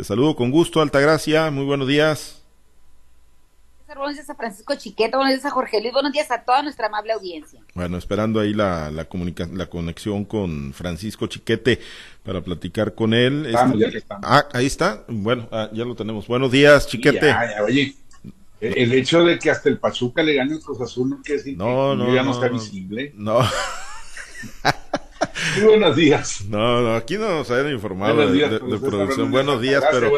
Te saludo con gusto, Altagracia. Muy buenos días. Buenos días a Francisco Chiqueta, buenos días a Jorge Luis, buenos días a toda nuestra amable audiencia. Bueno, esperando ahí la, la, la conexión con Francisco Chiquete para platicar con él. Este, ah, ahí está. Bueno, ah, ya lo tenemos. Buenos días, Chiquete. oye, el hecho de que hasta el Pachuca le gane el Cruz Azul no quiere decir no, no, ya no, está visible. No. Muy buenos días. No, no, aquí no nos habían informado de, producción. Buenos días, pero,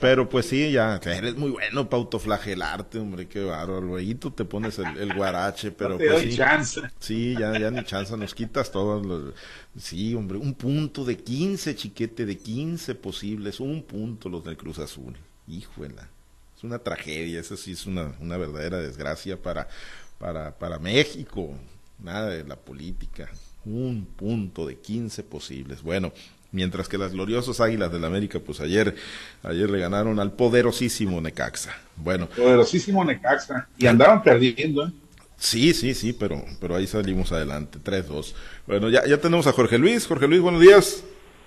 pero pues sí, ya, eres muy bueno para autoflagelarte, hombre, qué bárbaro. Luego te pones el, guarache, pero pues sí. Sí, ya, ya ni chance, nos quitas todos los... Sí, hombre, un punto de 15, chiquete, de 15 posibles, un punto los del Cruz Azul. Híjole, es una tragedia, eso sí es una, una verdadera desgracia para, para, para México. Nada de la política, un punto de 15 posibles. Bueno, mientras que las gloriosas Águilas del la América, pues ayer, ayer le ganaron al poderosísimo Necaxa. Bueno. Poderosísimo Necaxa. Y andaban perdiendo, ¿eh? Sí, sí, sí, pero, pero ahí salimos adelante, 3-2. Bueno, ya, ya tenemos a Jorge Luis. Jorge Luis, buenos días.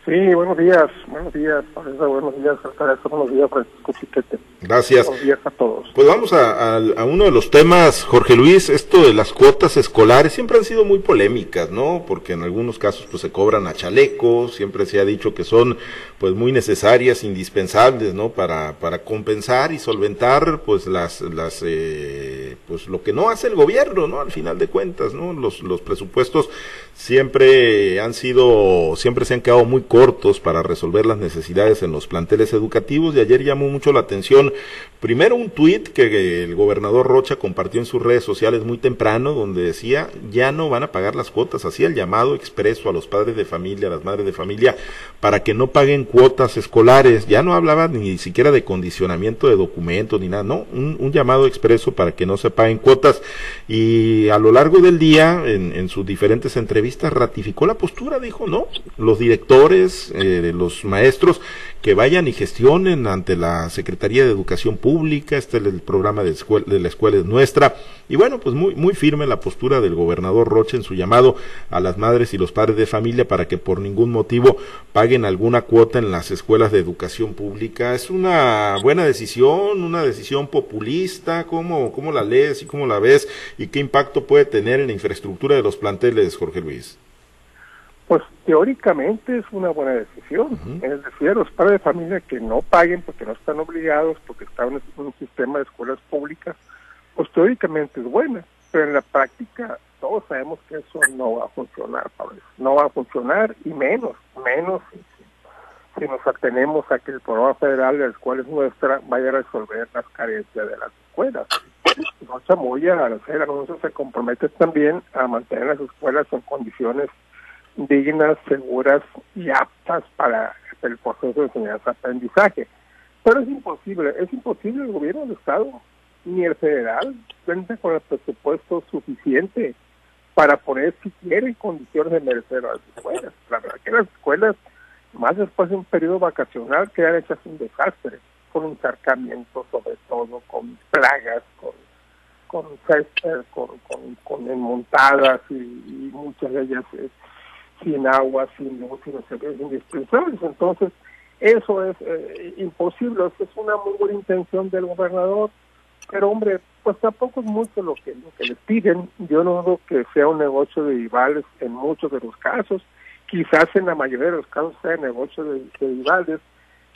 Sí, buenos días, buenos días, buenos días, buenos días, Francisco Chiquete. Gracias. Buenos días a todos. Pues vamos a, a, uno de los temas, Jorge Luis, esto de las cuotas escolares siempre han sido muy polémicas, ¿no? Porque en algunos casos pues se cobran a chalecos, siempre se ha dicho que son pues muy necesarias, indispensables, ¿no? Para, para compensar y solventar pues las, las eh, pues lo que no hace el gobierno, ¿no? Al final de cuentas, ¿no? Los, los presupuestos siempre han sido, siempre se han quedado muy cortos para resolver las necesidades en los planteles educativos y ayer llamó mucho la atención primero un tuit que el gobernador Rocha compartió en sus redes sociales muy temprano donde decía ya no van a pagar las cuotas, hacía el llamado expreso a los padres de familia, a las madres de familia para que no paguen cuotas escolares, ya no hablaba ni siquiera de condicionamiento de documentos ni nada, no, un, un llamado expreso para que no se paguen cuotas. Y a lo largo del día en, en sus diferentes entrevistas ratificó la postura, dijo, no, los directores, eh, los maestros que vayan y gestionen ante la Secretaría de Educación Pública, este es el programa de, la escuela es nuestra, y bueno, pues muy, muy firme la postura del gobernador Roche en su llamado a las madres y los padres de familia para que por ningún motivo paguen alguna cuota en las escuelas de educación pública. Es una buena decisión, una decisión populista, ¿cómo, cómo la lees y cómo la ves y qué impacto puede tener en la infraestructura de los planteles, Jorge Luis? Pues teóricamente es una buena decisión. Es decir, los padres de familia que no paguen porque no están obligados, porque están en un sistema de escuelas públicas, pues teóricamente es buena. Pero en la práctica todos sabemos que eso no va a funcionar, Pablo. No va a funcionar y menos, menos si, nos atenemos a que el programa federal de las escuelas nuestra vaya a resolver las carencias de las escuelas. Se moya al hacer anuncios se compromete también a mantener las escuelas en condiciones dignas, seguras y aptas para el proceso de enseñanza-aprendizaje. Pero es imposible, es imposible el gobierno del Estado ni el federal cuenta con el presupuesto suficiente para poner siquiera en condiciones de merecer a las escuelas. La verdad que las escuelas, más después de un periodo vacacional, quedan hechas un desastre, con encharcamiento sobre todo, con plagas, con con con, con, con enmontadas y, y muchas de ellas sin agua, sin luz, los servicios indispensables. Entonces, eso es eh, imposible, es una muy buena intención del gobernador, pero hombre, pues tampoco es mucho lo que, lo que les piden. Yo no dudo que sea un negocio de rivales en muchos de los casos, quizás en la mayoría de los casos sea negocio de, de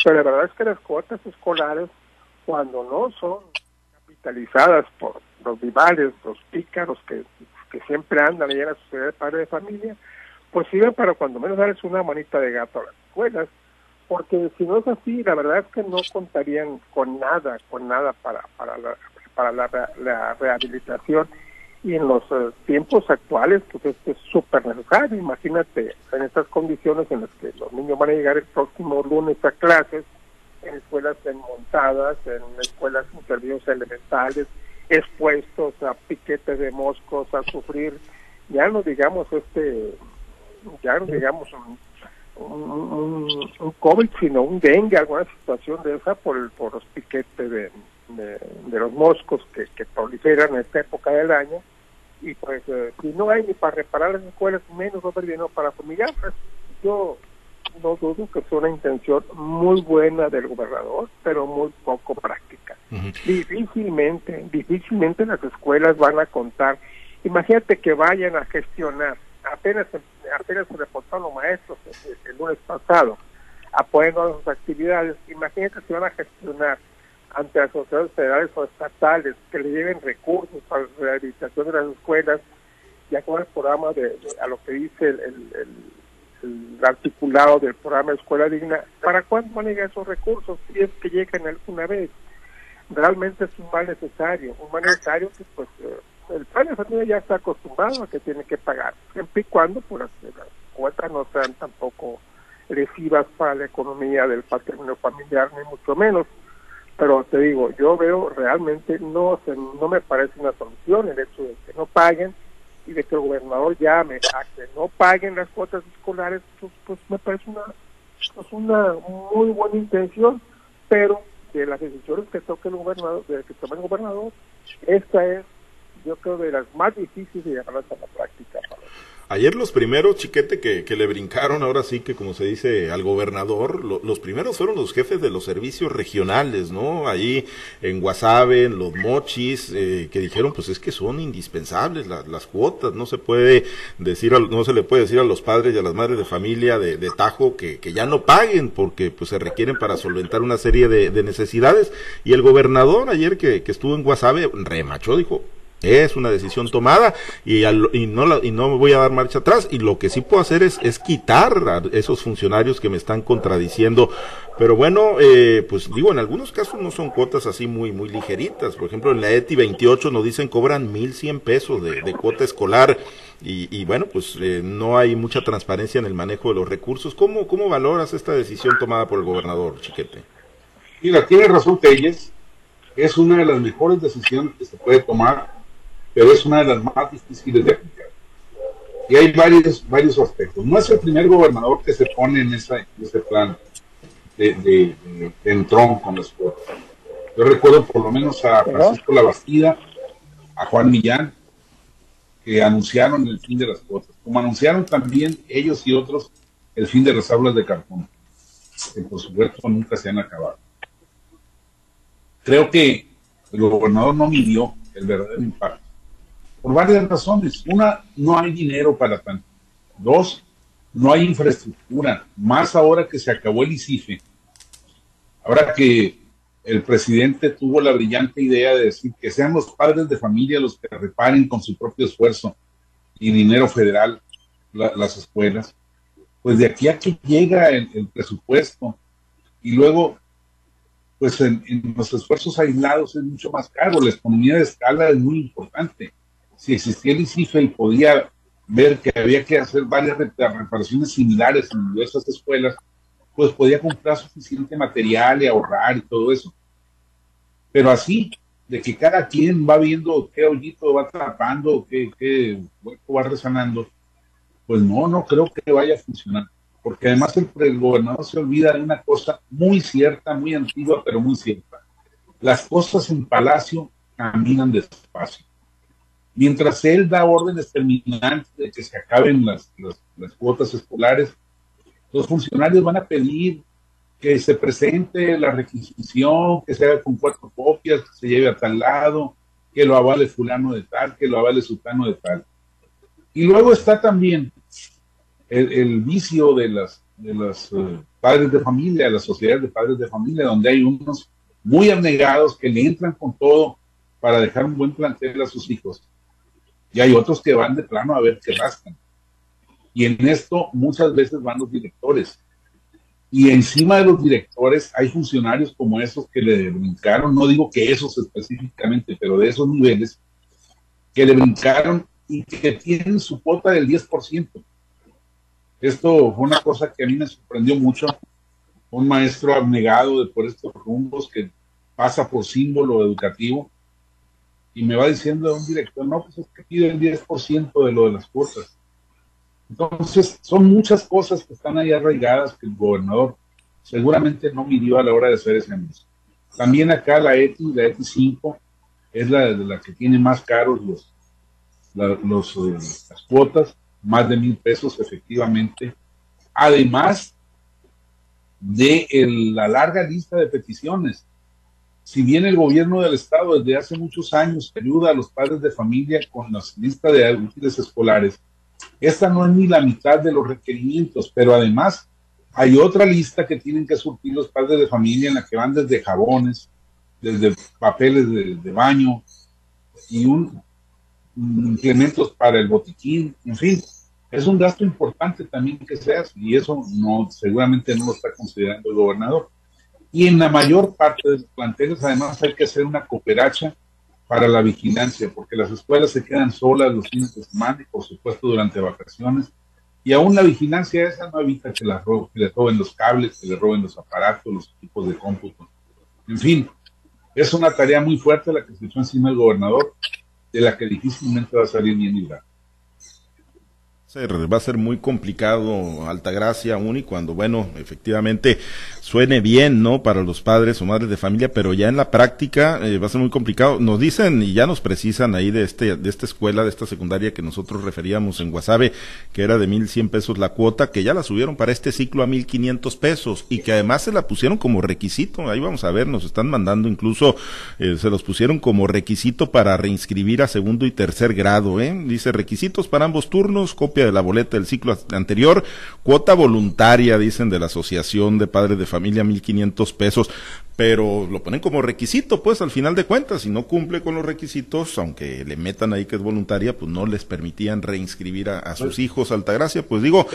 pero la verdad es que las cuotas escolares, cuando no son capitalizadas por los rivales, los pícaros que, que siempre andan allá en la sociedad de padre de familia, pues sirve para cuando menos darles una manita de gato a las escuelas, porque si no es así, la verdad es que no contarían con nada, con nada para, para, la, para la, rehabilitación. Y en los eh, tiempos actuales, pues es súper necesario. Imagínate en estas condiciones en las que los niños van a llegar el próximo lunes a clases, en escuelas montadas, en escuelas con servicios elementales, expuestos a piquetes de moscos, a sufrir, ya no digamos este ya no digamos un, un, COVID, sino un dengue, alguna situación de esa por, por los piquetes de, de, los moscos que, que, proliferan en esta época del año. Y pues, eh, si no hay ni para reparar las escuelas, menos dinero para fumigarlas. Yo no dudo que es una intención muy buena del gobernador, pero muy poco práctica. Difícilmente, difícilmente las escuelas van a contar. Imagínate que vayan a gestionar, apenas, apenas se reportaron los maestros el, lunes pasado, apoyando sus actividades, imagínate que van a gestionar ante las federales o estatales que le lleven recursos para la rehabilitación de las escuelas, ya con el programa de, a lo que dice el, el, articulado del programa Escuela Digna, ¿para cuándo van esos recursos? Si es que llegan alguna vez. Realmente es un mal necesario, un mal necesario que pues eh, el padre de familia ya está acostumbrado a que tiene que pagar, siempre y cuando pues, las, cuotas no sean tampoco lesivas para la economía del patrimonio familiar, ni mucho menos pero te digo, yo veo realmente no no me parece una solución el hecho de que no paguen y de que el gobernador llame a que no paguen las cuotas escolares, pues, pues me parece una pues una muy buena intención, pero de las decisiones que toque el gobernador, de que tome el gobernador, esta es yo creo de las más difíciles de llevarlas a la práctica. Ayer los primeros, chiquete, que, que, le brincaron, ahora sí que como se dice al gobernador, los primeros fueron los jefes de los servicios regionales, ¿no? Ahí en Guasave, en los mochis, eh, que dijeron, pues es que son indispensables las cuotas, no se puede decir, no se le puede decir a los padres y a las madres de familia de, de Tajo que, que, ya no paguen porque pues se requieren para solventar una serie de, de necesidades. Y el gobernador ayer que, que estuvo en Guasave remachó, dijo, es una decisión tomada y, y, no y no voy a dar marcha atrás. Y lo que sí puedo hacer es, es quitar a esos funcionarios que me están contradiciendo. Pero bueno, eh, pues digo, en algunos casos no son cuotas así muy, muy ligeritas. Por ejemplo, en la ETI 28 nos dicen cobran 1.100 pesos de, de cuota escolar. Y, y bueno, pues eh, no hay mucha transparencia en el manejo de los recursos. ¿Cómo, ¿Cómo valoras esta decisión tomada por el gobernador, Chiquete? Mira, tiene razón Telles. Es una de las mejores decisiones que se puede tomar pero es una de las más difíciles de aplicar. Y hay varios, varios aspectos. No es el primer gobernador que se pone en, ese plan de, de, entrón con los cuotas. Yo recuerdo por lo menos a Francisco Labastida, a Juan Millán, que anunciaron el fin de las cuotas, como anunciaron también ellos y otros el fin de las aulas de cartón, que por supuesto nunca se han acabado. Creo que el gobernador no midió el verdadero impacto por varias razones. Una, no hay dinero para tanto. Dos, no hay infraestructura. Más ahora que se acabó el ICIFE. Ahora que el presidente tuvo la brillante idea de decir que sean los padres de familia los que reparen con su propio esfuerzo y dinero federal las escuelas, pues de aquí a que llega el, presupuesto y luego, pues en, en, los esfuerzos aislados es mucho más caro, la economía de escala es muy importante si existía el ICIFE podía ver que había que hacer varias reparaciones similares en diversas escuelas, pues podía comprar suficiente material y ahorrar y todo eso. Pero así, de que cada quien va viendo qué hoyito va tapando, qué, qué va resanando, pues no, no creo que vaya a funcionar. Porque además el, el gobernador se olvida de una cosa muy cierta, muy antigua, pero muy cierta. Las cosas en Palacio caminan despacio mientras él da órdenes terminantes de que se acaben las, las, cuotas escolares, los funcionarios van a pedir que se presente la requisición, que se haga con cuatro copias, que se lleve a tal lado, que lo avale fulano de tal, que lo avale sultano de tal. Y luego está también el, vicio de las de los eh, padres de familia, las sociedades de padres de familia, donde hay unos muy abnegados que le entran con todo para dejar un buen plantel a sus hijos y hay otros que van de plano a ver qué rascan. Y en esto muchas veces van los directores. Y encima de los directores hay funcionarios como esos que le brincaron, no digo que esos específicamente, pero de esos niveles, que le brincaron y que tienen su cuota del 10%. Esto fue una cosa que a mí me sorprendió mucho. Un maestro abnegado de por estos rumbos que pasa por símbolo educativo y me va diciendo un director, no, pues es que pide el 10% de lo de las cuotas. Entonces, son muchas cosas que están ahí arraigadas que el gobernador seguramente no midió a la hora de hacer ese anuncio. También acá la ETI, la ETI 5, es la de la que tiene más caros los, los eh, las cuotas, más de mil pesos efectivamente. Además de la larga lista de peticiones. Si bien el gobierno del estado desde hace muchos años ayuda a los padres de familia con las listas de útiles escolares, esta no es ni la mitad de los requerimientos, pero además hay otra lista que tienen que surtir los padres de familia en la que van desde jabones, desde papeles de, baño y un, implementos para el botiquín, en fin, es un gasto importante también que se hace y eso no seguramente no lo está considerando el gobernador. Y en la mayor parte de los planteles además hay que hacer una cooperacha para la vigilancia, porque las escuelas se quedan solas los fines de semana y por supuesto durante vacaciones y aún la vigilancia esa no evita que, la que le roben los cables, que le roben los aparatos, los equipos de cómputo. En fin, es una tarea muy fuerte la que se echó encima el gobernador, de la que difícilmente va a salir bien librado va a ser muy complicado Altagracia aún y cuando, bueno, efectivamente suene bien, ¿no? Para los padres o madres de familia, pero ya en la práctica eh, va a ser muy complicado. Nos dicen y ya nos precisan ahí de este, de esta escuela, de esta secundaria que nosotros referíamos en Guasave, que era de mil cien pesos la cuota, que ya la subieron para este ciclo a mil quinientos pesos y que además se la pusieron como requisito. Ahí vamos a ver, nos están mandando incluso, eh, se los pusieron como requisito para reinscribir a segundo y tercer grado, ¿eh? Dice requisitos para ambos turnos, copia de la boleta del ciclo anterior, cuota voluntaria, dicen, de la Asociación de Padres de Familia, mil quinientos pesos, pero lo ponen como requisito, pues al final de cuentas, si no cumple con los requisitos, aunque le metan ahí que es voluntaria, pues no les permitían reinscribir a, sus hijos a Altagracia, pues digo,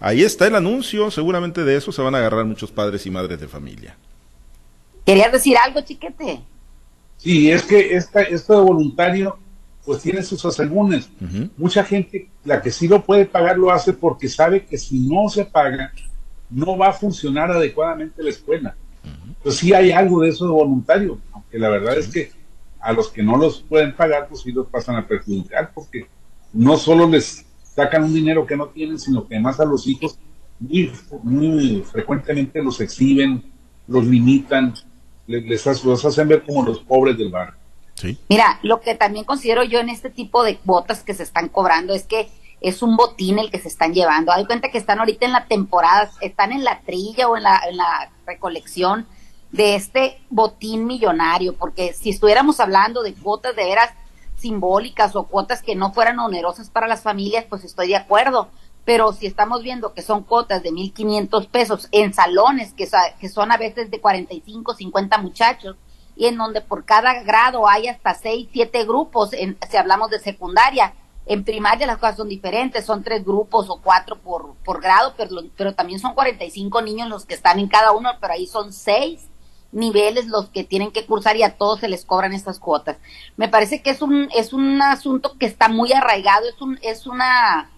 ahí está el anuncio, seguramente de eso se van a agarrar muchos padres y madres de familia. ¿Querías decir algo, chiquete? Sí, es que esta, esto de voluntario pues tiene sus asegúnes. Mucha gente, la que sí lo puede pagar, lo hace porque sabe que si no se paga, no va a funcionar adecuadamente la escuela. Pues sí hay algo de eso de voluntario, aunque la verdad es que a los que no los pueden pagar, pues sí los pasan a perjudicar, porque no solo les sacan un dinero que no tienen, sino que además a los hijos muy, muy frecuentemente los exhiben, los limitan, les, les, los hacen ver como los pobres del barrio. Mira, lo que también considero yo en este tipo de botas que se están cobrando es que es un botín el que se están llevando. Hay cuenta que están ahorita en la temporada, están en la trilla o en la, recolección de este botín millonario, porque si estuviéramos hablando de cuotas de veras simbólicas o cuotas que no fueran onerosas para las familias, pues estoy de acuerdo. Pero si estamos viendo que son cuotas de 1.500 pesos en salones, que, que son a veces de 45, 50 muchachos, y en donde por cada grado hay hasta seis, siete grupos, en, si hablamos de secundaria. En primaria las cosas son diferentes, son tres grupos o cuatro por, por grado, pero, pero también son 45 niños los que están en cada uno, pero ahí son seis niveles los que tienen que cursar y a todos se les cobran estas cuotas. Me parece que es un, es un asunto que está muy arraigado, es, un, es una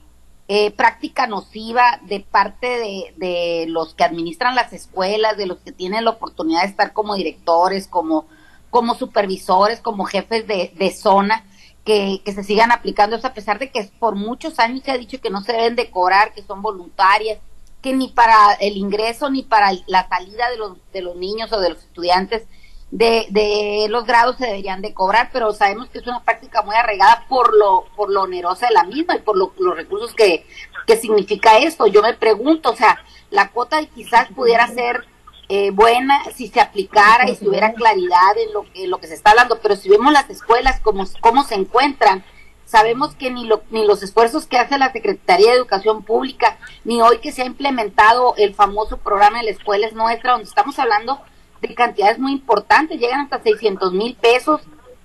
eh, práctica nociva de parte de, de, los que administran las escuelas, de los que tienen la oportunidad de estar como directores, como, como supervisores, como jefes de, de zona, que, que, se sigan aplicando. Eso, a pesar de que por muchos años se ha dicho que no se deben de cobrar, que son voluntarias, que ni para el ingreso ni para la salida de los, de los niños o de los estudiantes de, de los grados se deberían de cobrar, pero sabemos que es una práctica muy arraigada por lo, por lo onerosa de la misma y por los recursos que, que significa esto. Yo me pregunto, o sea, la cuota quizás pudiera ser eh, buena si se aplicara y si hubiera claridad en lo que, lo que se está hablando, pero si vemos las escuelas como cómo se encuentran, sabemos que ni, lo, ni los esfuerzos que hace la Secretaría de Educación Pública, ni hoy que se ha implementado el famoso programa de la escuela es nuestra, donde estamos hablando de cantidades muy importantes, llegan hasta 600 mil pesos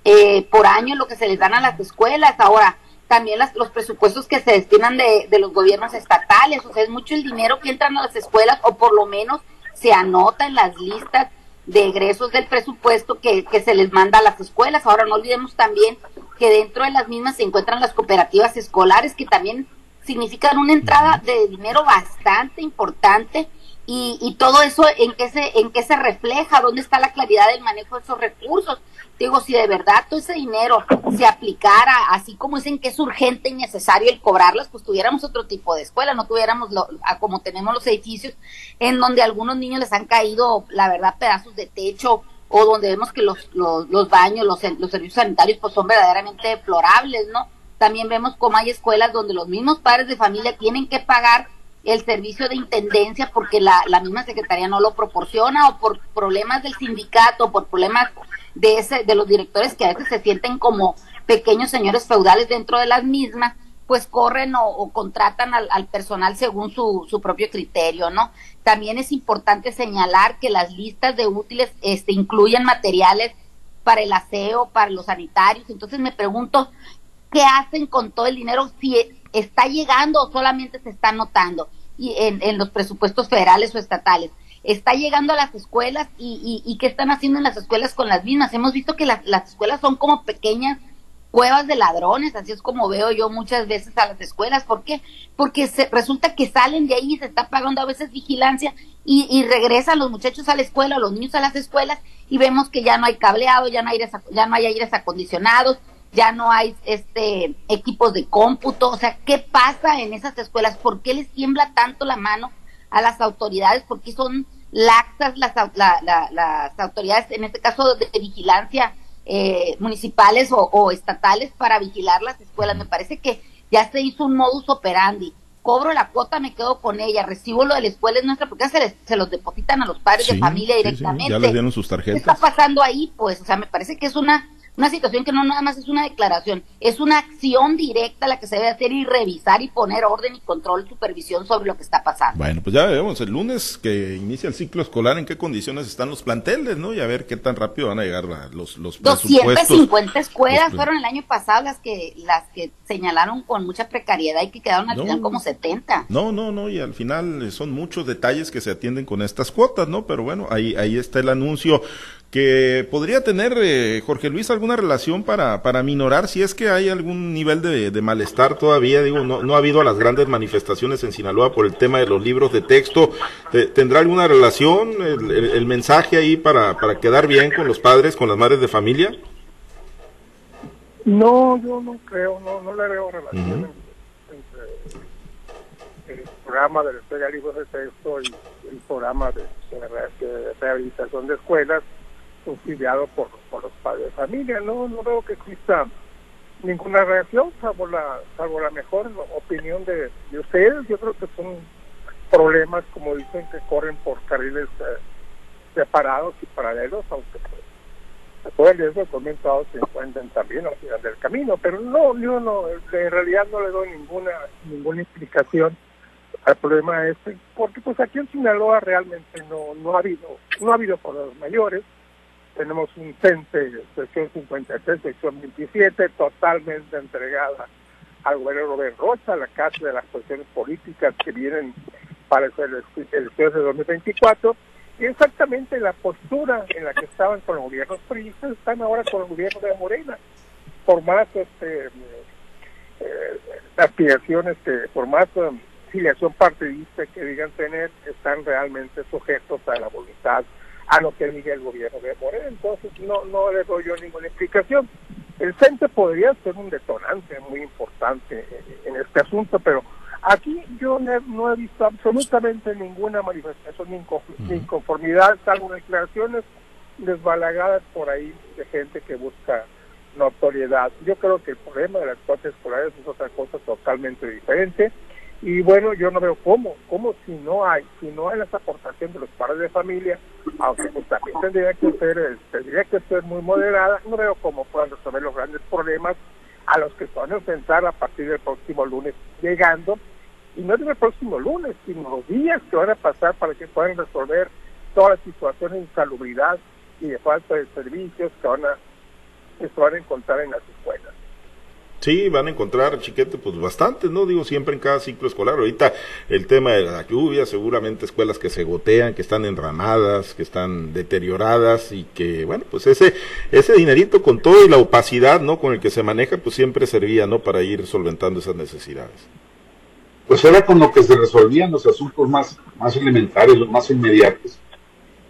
eh, por año lo que se les dan a las escuelas. Ahora, también las, los presupuestos que se destinan de, de, los gobiernos estatales, o sea, es mucho el dinero que entra a las escuelas, o por lo menos se anota en las listas de egresos del presupuesto que, que se les manda a las escuelas. Ahora, no olvidemos también que dentro de las mismas se encuentran las cooperativas escolares, que también significan una entrada de dinero bastante importante y, y todo eso en qué se en qué se refleja dónde está la claridad del manejo de esos recursos digo si de verdad todo ese dinero se aplicara así como dicen que es urgente y necesario el cobrarlas pues tuviéramos otro tipo de escuela no tuviéramos lo, como tenemos los edificios en donde a algunos niños les han caído la verdad pedazos de techo o donde vemos que los, los, los baños los, los servicios sanitarios pues son verdaderamente deplorables no también vemos como hay escuelas donde los mismos padres de familia tienen que pagar el servicio de intendencia porque la, la misma secretaría no lo proporciona o por problemas del sindicato, por problemas de ese, de los directores que a veces se sienten como pequeños señores feudales dentro de las mismas, pues corren o, contratan al, al, personal según su, su propio criterio, ¿no? También es importante señalar que las listas de útiles este, incluyen materiales para el aseo, para los sanitarios. Entonces me pregunto, ¿qué hacen con todo el dinero? Si está llegando o solamente se está notando y en, los presupuestos federales o estatales. Está llegando a las escuelas y, qué están haciendo en las escuelas con las mismas. Hemos visto que las, las escuelas son como pequeñas cuevas de ladrones, así es como veo yo muchas veces a las escuelas. ¿Por qué? Porque se, resulta que salen de ahí y se está pagando a veces vigilancia y, regresan los muchachos a la escuela, los niños a las escuelas y vemos que ya no hay cableado, ya no hay ya no hay aires acondicionados, ya no hay este equipos de cómputo, o sea, ¿qué pasa en esas escuelas? ¿Por qué les tiembla tanto la mano a las autoridades? ¿Por qué son laxas las, las autoridades, en este caso de, vigilancia eh, municipales o, estatales para vigilar las escuelas? Me parece que ya se hizo un modus operandi. Cobro la cuota, me quedo con ella, recibo lo de la escuela es nuestra, porque se, se los depositan a los padres de familia directamente. ya les dieron sus tarjetas. ¿Qué está pasando ahí? Pues, o sea, me parece que es una una situación que no nada más es una declaración, es una acción directa la que se debe hacer y revisar y poner orden y control, y supervisión sobre lo que está pasando. Bueno, pues ya vemos el lunes que inicia el ciclo escolar, en qué condiciones están los planteles, ¿no? Y a ver qué tan rápido van a llegar los, los 250 escuelas fueron el año pasado las que, las que señalaron con mucha precariedad y que quedaron al final como 70. No, no, no, y al final son muchos detalles que se atienden con estas cuotas, ¿no? Pero bueno, ahí, ahí está el anuncio que podría tener, eh, Jorge Luis, alguna relación para, para minorar si es que hay algún nivel de, malestar todavía. Digo, no, no ha habido las grandes manifestaciones en Sinaloa por el tema de los libros de texto. ¿Tendrá alguna relación el, mensaje ahí para, para quedar bien con los padres, con las madres de familia? No, yo no creo, no, no le veo relación entre el programa de la de libros de texto y el programa de rehabilitación de escuelas subsidiado por, por los padres de familia. No, no veo que exista ninguna reacción, salvo la, salvo la mejor opinión de, ustedes. Yo creo que son problemas, como dicen, que corren por carriles eh, separados y paralelos, aunque pues, todo el riesgo se encuentren también al final del camino, pero no, yo no, en realidad no le doy ninguna, ninguna explicación al problema este, porque pues aquí en Sinaloa realmente no, no ha habido, no ha habido problemas mayores, tenemos un CENTE, sección 53, sección 27, totalmente entregada al gobierno de Rocha, la casa de las cuestiones políticas que vienen para el elecciones de 2024, y exactamente la postura en la que estaban con los gobiernos priistas están ahora con el gobierno de Morena, por más este, eh, aspiraciones que, por más um, filiación partidista que digan tener, están realmente sujetos a la voluntad a lo que diga el gobierno de Morena. Entonces no, no le doy yo ninguna explicación. El CENTE podría ser un detonante muy importante en, este asunto, pero aquí yo no he visto absolutamente ninguna manifestación de inconformidad, salvo declaraciones desbalagadas por ahí de gente que busca notoriedad. Yo creo que el problema de las cuotas escolares es otra cosa totalmente diferente y bueno, yo no veo cómo, cómo si no hay, si no hay esa aportación de los padres de familia, aunque pues también tendría que ser, eh, tendría que ser muy moderada, no veo cómo puedan resolver los grandes problemas a los que se van a enfrentar a partir del próximo lunes llegando, y no digo el próximo lunes, sino los días que van a pasar para que puedan resolver todas las situaciones de insalubridad y de falta de servicios que van a que se van a encontrar en las escuelas. Sí, van a encontrar, chiquete, pues bastante, ¿no? Digo, siempre en cada ciclo escolar. Ahorita el tema de la lluvia, seguramente escuelas que se gotean, que están enramadas, que están deterioradas y que, bueno, pues ese, ese dinerito con todo y la opacidad, ¿no? Con el que se maneja, pues siempre servía, ¿no? Para ir solventando esas necesidades. Pues era con lo que se resolvían los asuntos más, más elementarios, los más inmediatos.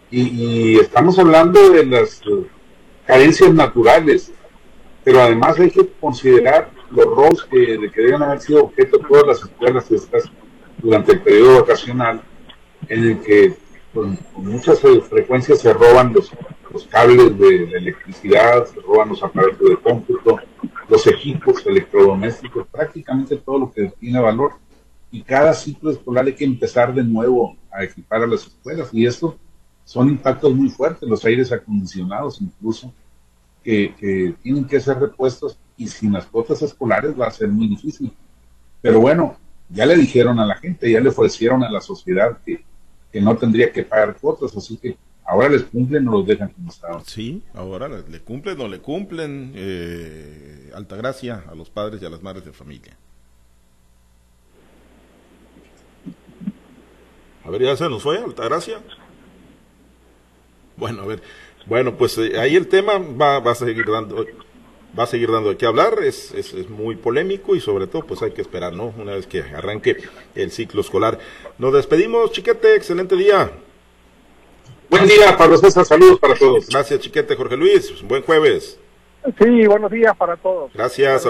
Y, y estamos hablando de las carencias naturales pero además hay que considerar los roles que, de que deben haber sido objeto de todas las escuelas estas durante el periodo vacacional, en el que con, muchas frecuencias se roban los, los cables de, electricidad, se roban los aparatos de cómputo, los equipos electrodomésticos, prácticamente todo lo que tiene valor. y cada ciclo escolar hay que empezar de nuevo a equipar a las escuelas y esto son impactos muy fuertes, los aires acondicionados incluso, que, que tienen que ser repuestos y sin las cuotas escolares va a ser muy difícil. Pero bueno, ya le dijeron a la gente, ya le ofrecieron a la sociedad que, que no tendría que pagar cuotas, así que ahora les cumplen o los dejan como estaban. Sí, ahora le cumplen o le cumplen eh, alta gracia a los padres y a las madres de familia. A ver, ya se nos fue, Altagracia. Bueno, a ver, bueno, pues eh, ahí el tema va, va a seguir dando va a seguir dando de qué hablar, es, es, es, muy polémico y sobre todo pues hay que esperar, ¿no? Una vez que arranque el ciclo escolar. Nos despedimos, chiquete, excelente día. Buen día, Pablo César, saludos para todos. Gracias, chiquete, Jorge Luis, buen jueves. Sí, buenos días para todos. Gracias.